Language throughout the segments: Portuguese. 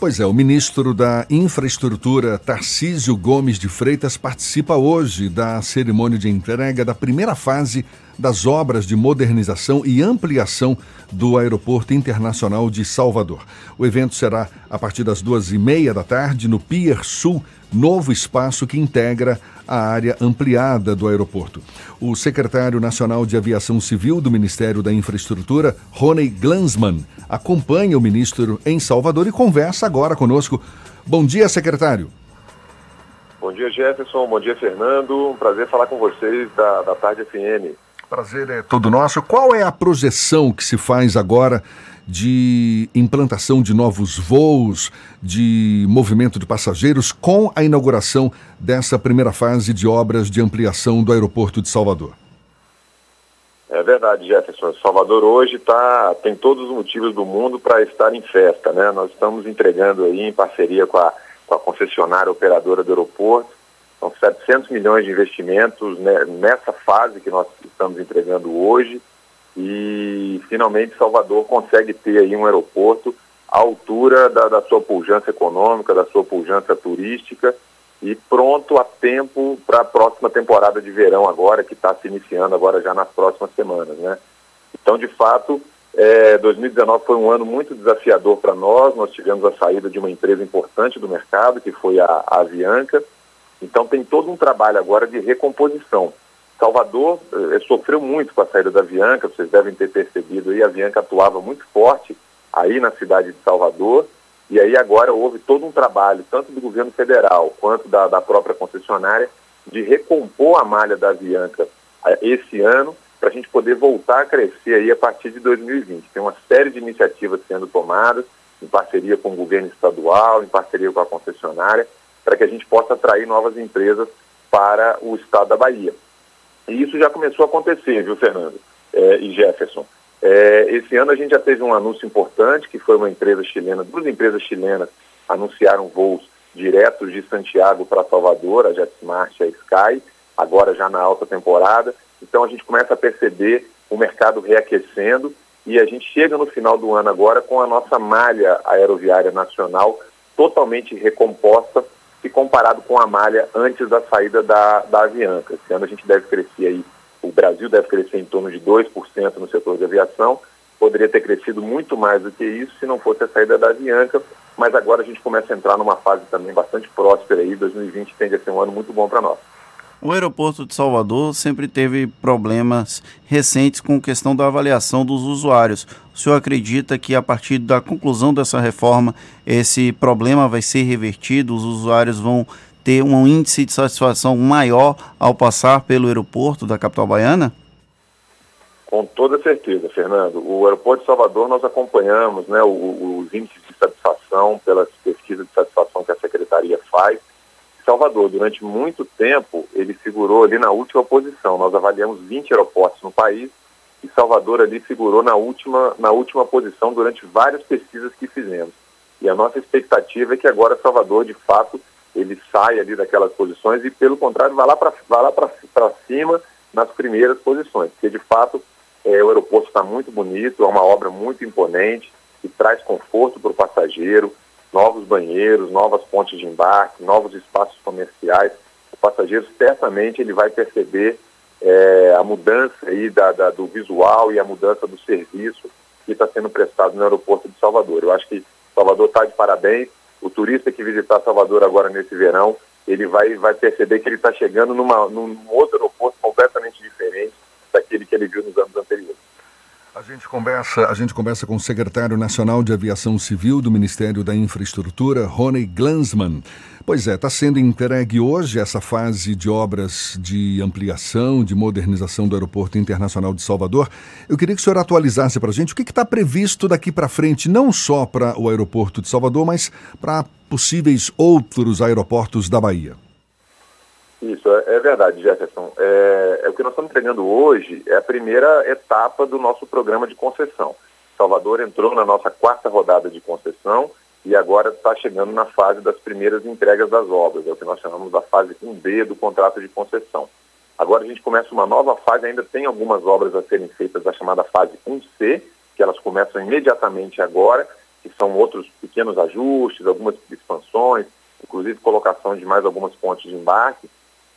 Pois é, o ministro da Infraestrutura, Tarcísio Gomes de Freitas, participa hoje da cerimônia de entrega da primeira fase das obras de modernização e ampliação do Aeroporto Internacional de Salvador. O evento será a partir das duas e meia da tarde no Pier Sul, novo espaço que integra a área ampliada do aeroporto. O secretário nacional de Aviação Civil do Ministério da Infraestrutura, Rony Glansman, acompanha o ministro em Salvador e conversa agora conosco. Bom dia, secretário. Bom dia, Jefferson. Bom dia, Fernando. Um prazer falar com vocês da, da Tarde FM. Prazer é todo nosso. Qual é a projeção que se faz agora de implantação de novos voos, de movimento de passageiros, com a inauguração dessa primeira fase de obras de ampliação do aeroporto de Salvador? É verdade, Jefferson. Salvador hoje tá, tem todos os motivos do mundo para estar em festa. Né? Nós estamos entregando aí, em parceria com a, com a concessionária operadora do aeroporto, são 700 milhões de investimentos né, nessa fase que nós estamos entregando hoje e finalmente Salvador consegue ter aí um aeroporto à altura da, da sua pujança econômica, da sua pujança turística e pronto a tempo para a próxima temporada de verão agora, que está se iniciando agora já nas próximas semanas, né? Então, de fato, é, 2019 foi um ano muito desafiador para nós, nós tivemos a saída de uma empresa importante do mercado, que foi a, a Avianca, então tem todo um trabalho agora de recomposição. Salvador eh, sofreu muito com a saída da Avianca, vocês devem ter percebido aí, a Avianca atuava muito forte aí na cidade de Salvador, e aí agora houve todo um trabalho, tanto do governo federal quanto da, da própria concessionária, de recompor a malha da Avianca eh, esse ano, para a gente poder voltar a crescer aí a partir de 2020. Tem uma série de iniciativas sendo tomadas, em parceria com o governo estadual, em parceria com a concessionária, para que a gente possa atrair novas empresas para o estado da Bahia. E isso já começou a acontecer, viu, Fernando é, e Jefferson? É, esse ano a gente já teve um anúncio importante, que foi uma empresa chilena, duas empresas chilenas anunciaram voos diretos de Santiago para Salvador, a JetSmart e a Sky, agora já na alta temporada. Então a gente começa a perceber o mercado reaquecendo e a gente chega no final do ano agora com a nossa malha aeroviária nacional totalmente recomposta se comparado com a malha antes da saída da, da Avianca. Esse ano a gente deve crescer aí, o Brasil deve crescer em torno de 2% no setor de aviação, poderia ter crescido muito mais do que isso se não fosse a saída da Avianca, mas agora a gente começa a entrar numa fase também bastante próspera aí, 2020 tende a ser um ano muito bom para nós. O aeroporto de Salvador sempre teve problemas recentes com questão da avaliação dos usuários. O senhor acredita que a partir da conclusão dessa reforma esse problema vai ser revertido, os usuários vão ter um índice de satisfação maior ao passar pelo aeroporto da capital baiana? Com toda certeza, Fernando. O aeroporto de Salvador nós acompanhamos né, os índices de satisfação pelas pesquisas de satisfação que a secretaria faz Salvador, durante muito tempo, ele figurou ali na última posição. Nós avaliamos 20 aeroportos no país e Salvador ali figurou na última, na última posição durante várias pesquisas que fizemos. E a nossa expectativa é que agora Salvador, de fato, ele saia ali daquelas posições e, pelo contrário, vá lá para cima nas primeiras posições. Porque, de fato, é, o aeroporto está muito bonito, é uma obra muito imponente, que traz conforto para o passageiro, novos banheiros, novas pontes de embarque, novos espaços comerciais. O passageiro certamente ele vai perceber é, a mudança aí da, da, do visual e a mudança do serviço que está sendo prestado no aeroporto de Salvador. Eu acho que Salvador está de parabéns. O turista que visitar Salvador agora nesse verão, ele vai, vai perceber que ele está chegando numa, num outro aeroporto completamente diferente daquele que ele viu nos anos anteriores. A gente conversa, a gente conversa com o secretário nacional de Aviação Civil do Ministério da Infraestrutura, Rony Glansman. Pois é, está sendo entregue hoje essa fase de obras de ampliação, de modernização do Aeroporto Internacional de Salvador. Eu queria que o senhor atualizasse para a gente o que está previsto daqui para frente, não só para o Aeroporto de Salvador, mas para possíveis outros aeroportos da Bahia. Isso, é, é verdade, Jefferson. É, é, o que nós estamos entregando hoje é a primeira etapa do nosso programa de concessão. Salvador entrou na nossa quarta rodada de concessão e agora está chegando na fase das primeiras entregas das obras, é o que nós chamamos da fase 1B do contrato de concessão. Agora a gente começa uma nova fase, ainda tem algumas obras a serem feitas da chamada fase 1C, que elas começam imediatamente agora, que são outros pequenos ajustes, algumas expansões, inclusive colocação de mais algumas pontes de embarque.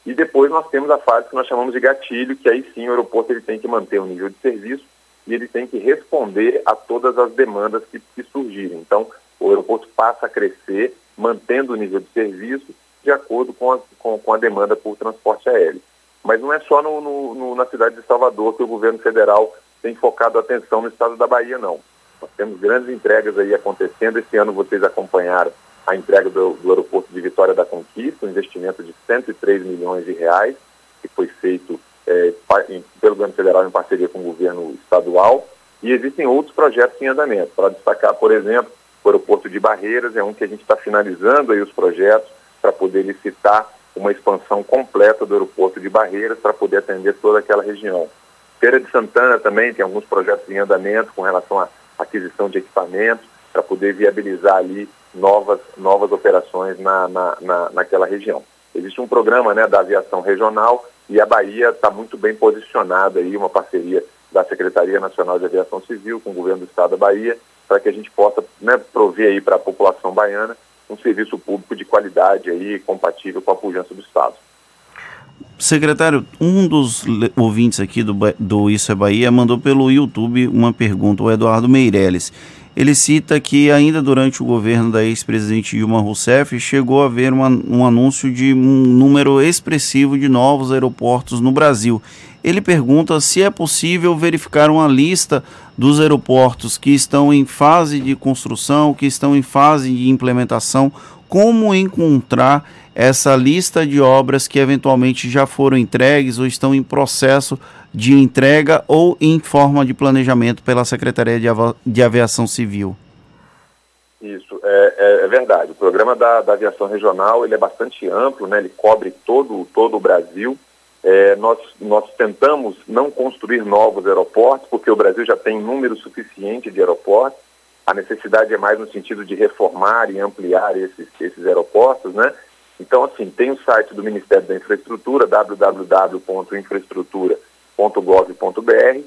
E depois nós temos a fase que nós chamamos de gatilho, que aí sim o aeroporto ele tem que manter o nível de serviço e ele tem que responder a todas as demandas que, que surgirem. Então, o aeroporto passa a crescer, mantendo o nível de serviço de acordo com a, com, com a demanda por transporte aéreo. Mas não é só no, no, no, na cidade de Salvador que o governo federal tem focado a atenção no estado da Bahia, não. Nós temos grandes entregas aí acontecendo. Esse ano vocês acompanharam a entrega do, do aeroporto de Vitória da Conquista, um investimento de 103 milhões de reais, que foi feito é, pelo governo federal em parceria com o governo estadual. E existem outros projetos em andamento. Para destacar, por exemplo, o aeroporto de Barreiras é um que a gente está finalizando aí os projetos para poder licitar uma expansão completa do aeroporto de Barreiras para poder atender toda aquela região. Feira de Santana também tem alguns projetos em andamento com relação à aquisição de equipamentos para poder viabilizar ali novas, novas operações na, na, na, naquela região. Existe um programa né, da aviação regional e a Bahia está muito bem posicionada aí, uma parceria da Secretaria Nacional de Aviação Civil com o governo do Estado da Bahia, para que a gente possa né, prover aí para a população baiana um serviço público de qualidade aí, compatível com a pujança do Estado. Secretário, um dos ouvintes aqui do, do Isso é Bahia mandou pelo YouTube uma pergunta, o Eduardo Meirelles. Ele cita que ainda durante o governo da ex-presidente Dilma Rousseff chegou a haver uma, um anúncio de um número expressivo de novos aeroportos no Brasil. Ele pergunta se é possível verificar uma lista dos aeroportos que estão em fase de construção, que estão em fase de implementação, como encontrar essa lista de obras que eventualmente já foram entregues ou estão em processo de entrega ou em forma de planejamento pela Secretaria de, Avi de Aviação Civil. Isso, é, é, é, verdade. O programa da, da, aviação regional ele é bastante amplo, né? ele cobre todo, todo o Brasil. É, nós, nós tentamos não construir novos aeroportos, porque o Brasil já tem número suficiente de aeroportos. A necessidade é mais no sentido de reformar e ampliar esses, esses aeroportos, né? Então, assim, tem o site do Ministério da Infraestrutura, www.infraestrutura.gov.br,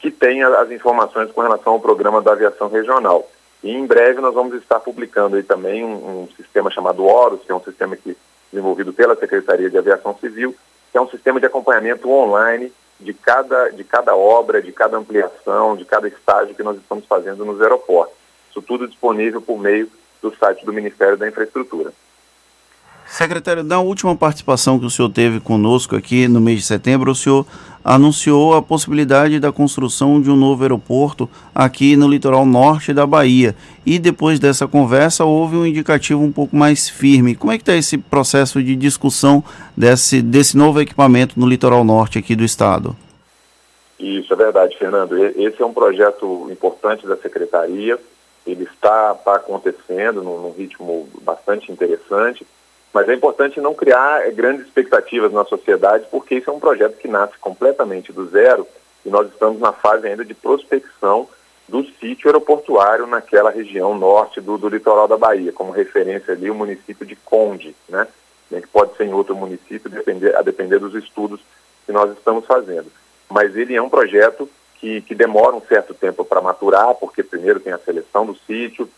que tem as informações com relação ao programa da aviação regional. E em breve nós vamos estar publicando aí também um, um sistema chamado Horus, que é um sistema que, desenvolvido pela Secretaria de Aviação Civil, que é um sistema de acompanhamento online de cada, de cada obra, de cada ampliação, de cada estágio que nós estamos fazendo nos aeroportos. Isso tudo disponível por meio do site do Ministério da Infraestrutura. Secretário, na última participação que o senhor teve conosco aqui no mês de setembro, o senhor anunciou a possibilidade da construção de um novo aeroporto aqui no litoral norte da Bahia. E depois dessa conversa houve um indicativo um pouco mais firme. Como é que está esse processo de discussão desse, desse novo equipamento no litoral norte aqui do estado? Isso é verdade, Fernando. Esse é um projeto importante da Secretaria. Ele está, está acontecendo num, num ritmo bastante interessante. Mas é importante não criar grandes expectativas na sociedade, porque isso é um projeto que nasce completamente do zero e nós estamos na fase ainda de prospecção do sítio aeroportuário naquela região norte do, do litoral da Bahia, como referência ali o município de Conde, né? Que pode ser em outro município, depender, a depender dos estudos que nós estamos fazendo. Mas ele é um projeto que, que demora um certo tempo para maturar, porque primeiro tem a seleção do sítio,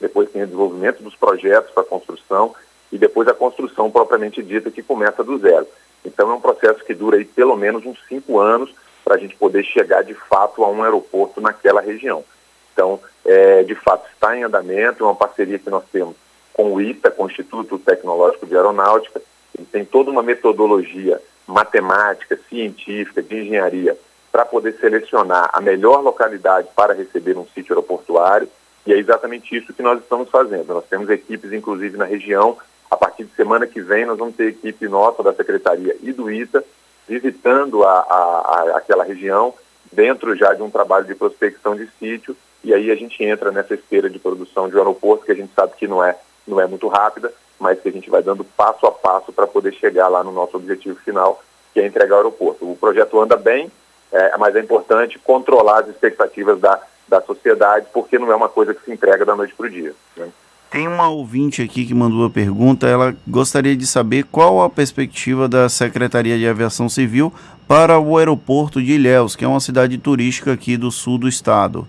depois tem o desenvolvimento dos projetos para construção e depois a construção propriamente dita que começa do zero. Então é um processo que dura aí pelo menos uns cinco anos para a gente poder chegar de fato a um aeroporto naquela região. Então, é, de fato, está em andamento, é uma parceria que nós temos com o ITA, com o Instituto Tecnológico de Aeronáutica, ele tem toda uma metodologia matemática, científica, de engenharia, para poder selecionar a melhor localidade para receber um sítio aeroportuário, e é exatamente isso que nós estamos fazendo. Nós temos equipes, inclusive, na região, a partir de semana que vem, nós vamos ter equipe nossa da Secretaria e do ITA visitando a, a, a, aquela região, dentro já de um trabalho de prospecção de sítio, e aí a gente entra nessa esteira de produção de um aeroporto, que a gente sabe que não é, não é muito rápida, mas que a gente vai dando passo a passo para poder chegar lá no nosso objetivo final, que é entregar o aeroporto. O projeto anda bem, é, mas é importante controlar as expectativas da, da sociedade, porque não é uma coisa que se entrega da noite para o dia. Né? Tem uma ouvinte aqui que mandou a pergunta, ela gostaria de saber qual a perspectiva da Secretaria de Aviação Civil para o aeroporto de Ilhéus, que é uma cidade turística aqui do sul do estado.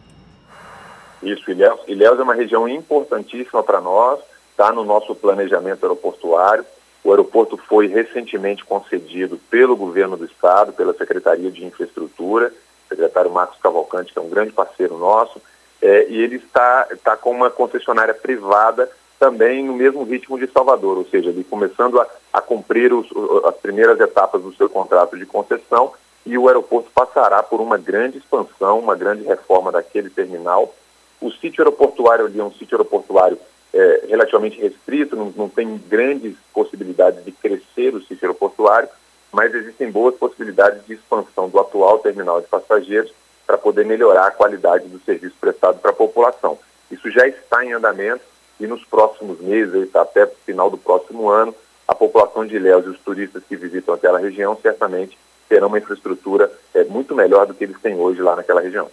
Isso, Ilhéus, Ilhéus é uma região importantíssima para nós, está no nosso planejamento aeroportuário. O aeroporto foi recentemente concedido pelo governo do estado, pela Secretaria de Infraestrutura, secretário Marcos Cavalcante, que é um grande parceiro nosso, é, e ele está, está com uma concessionária privada também no mesmo ritmo de Salvador, ou seja, ele começando a, a cumprir os, as primeiras etapas do seu contrato de concessão e o aeroporto passará por uma grande expansão, uma grande reforma daquele terminal. O sítio aeroportuário ali é um sítio aeroportuário é, relativamente restrito, não, não tem grandes possibilidades de crescer o sítio aeroportuário, mas existem boas possibilidades de expansão do atual terminal de passageiros para poder melhorar a qualidade do serviço prestado para a população. Isso já está em andamento e nos próximos meses, até o final do próximo ano, a população de Ilhéus e os turistas que visitam aquela região certamente terão uma infraestrutura é, muito melhor do que eles têm hoje lá naquela região.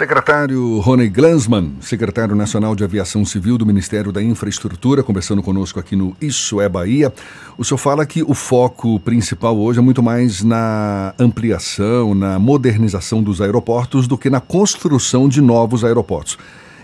Secretário Rony Glansman, secretário nacional de Aviação Civil do Ministério da Infraestrutura, conversando conosco aqui no Isso é Bahia. O senhor fala que o foco principal hoje é muito mais na ampliação, na modernização dos aeroportos do que na construção de novos aeroportos.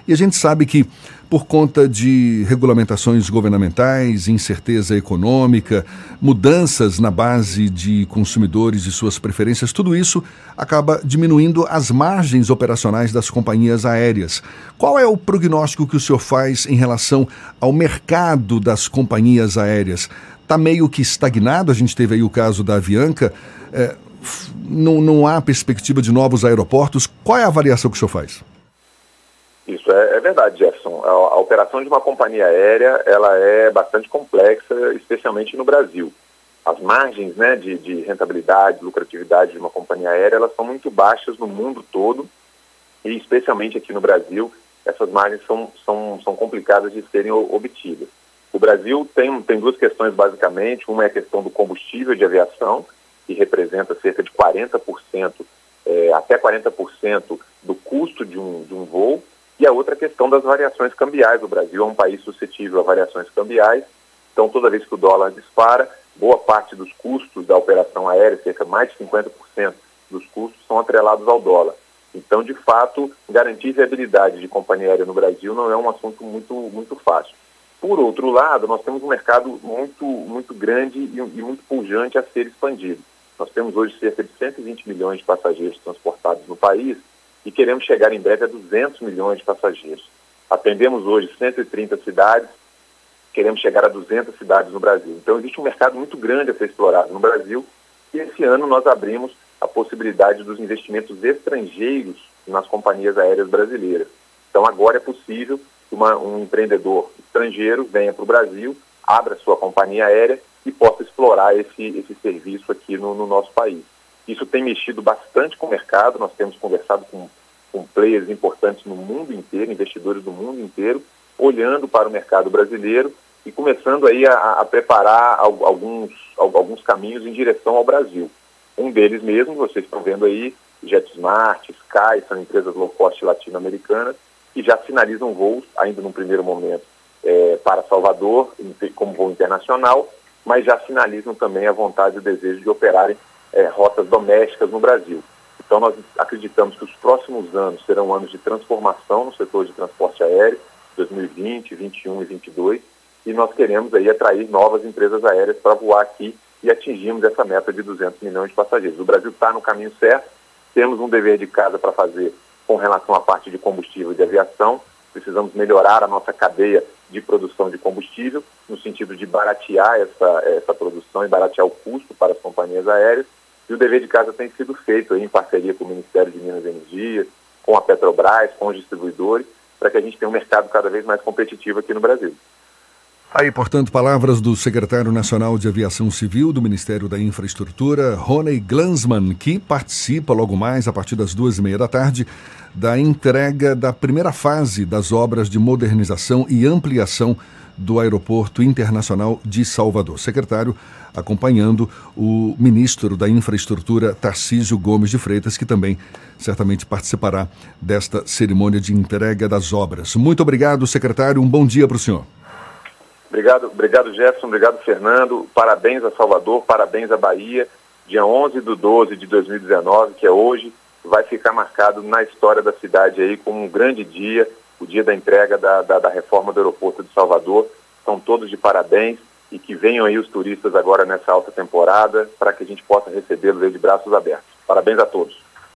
E a gente sabe que, por conta de regulamentações governamentais, incerteza econômica, mudanças na base de consumidores e suas preferências, tudo isso acaba diminuindo as margens operacionais das companhias aéreas. Qual é o prognóstico que o senhor faz em relação ao mercado das companhias aéreas? Está meio que estagnado, a gente teve aí o caso da Avianca. É, não, não há perspectiva de novos aeroportos. Qual é a avaliação que o senhor faz? Isso é, é verdade, Jefferson. A, a, operação de uma companhia aérea ela é bastante complexa, especialmente no Brasil. As margens né, de, de rentabilidade, lucratividade de uma companhia aérea, elas são muito baixas no mundo todo e especialmente aqui no Brasil, essas margens são, são, são complicadas de serem obtidas. O Brasil tem, tem duas questões basicamente, uma é a questão do combustível de aviação, que representa cerca de 40%, é, até 40% do custo de um, de um voo, e a outra questão das variações cambiais. O Brasil é um país suscetível a variações cambiais, então toda vez que o dólar dispara, boa parte dos custos da operação aérea, cerca de mais de 50% dos custos, são atrelados ao dólar. Então, de fato, garantir viabilidade de companhia aérea no Brasil não é um assunto muito, muito fácil. Por outro lado, nós temos um mercado muito, muito grande e, e muito pujante a ser expandido. Nós temos hoje cerca de 120 milhões de passageiros transportados no país, e queremos chegar em breve a 200 milhões de passageiros. Atendemos hoje 130 cidades, queremos chegar a 200 cidades no Brasil. Então existe um mercado muito grande a ser explorado no Brasil e esse ano nós abrimos a possibilidade dos investimentos estrangeiros nas companhias aéreas brasileiras. Então agora é possível que uma, um empreendedor estrangeiro venha para o Brasil, abra sua companhia aérea e possa explorar esse, esse serviço aqui no, no nosso país. Isso tem mexido bastante com o mercado, nós temos conversado com, com players importantes no mundo inteiro, investidores do mundo inteiro, olhando para o mercado brasileiro e começando aí a, a preparar alguns, alguns caminhos em direção ao Brasil. Um deles mesmo, vocês estão vendo aí, JetSmart, Sky, são empresas low cost latino-americanas que já finalizam voos, ainda num primeiro momento, é, para Salvador, como voo internacional, mas já finalizam também a vontade e o desejo de operarem é, rotas domésticas no Brasil. Então, nós acreditamos que os próximos anos serão anos de transformação no setor de transporte aéreo, 2020, 2021 e 2022, e nós queremos aí atrair novas empresas aéreas para voar aqui e atingirmos essa meta de 200 milhões de passageiros. O Brasil está no caminho certo, temos um dever de casa para fazer com relação à parte de combustível e de aviação, precisamos melhorar a nossa cadeia de produção de combustível, no sentido de baratear essa, essa produção e baratear o custo para as companhias aéreas, e o dever de casa tem sido feito em parceria com o Ministério de Minas e Energia, com a Petrobras, com os distribuidores, para que a gente tenha um mercado cada vez mais competitivo aqui no Brasil. Aí, portanto, palavras do secretário nacional de Aviação Civil do Ministério da Infraestrutura, Rony Glansman, que participa logo mais, a partir das duas e meia da tarde, da entrega da primeira fase das obras de modernização e ampliação do Aeroporto Internacional de Salvador. Secretário acompanhando o ministro da Infraestrutura, Tarcísio Gomes de Freitas, que também certamente participará desta cerimônia de entrega das obras. Muito obrigado, secretário. Um bom dia para o senhor. Obrigado, obrigado Jefferson, obrigado Fernando. Parabéns a Salvador, parabéns à Bahia. Dia 11 de 12 de 2019, que é hoje, vai ficar marcado na história da cidade aí como um grande dia, o dia da entrega da, da, da reforma do aeroporto de Salvador. Estão todos de parabéns e que venham aí os turistas agora nessa alta temporada para que a gente possa recebê-los de braços abertos. Parabéns a todos.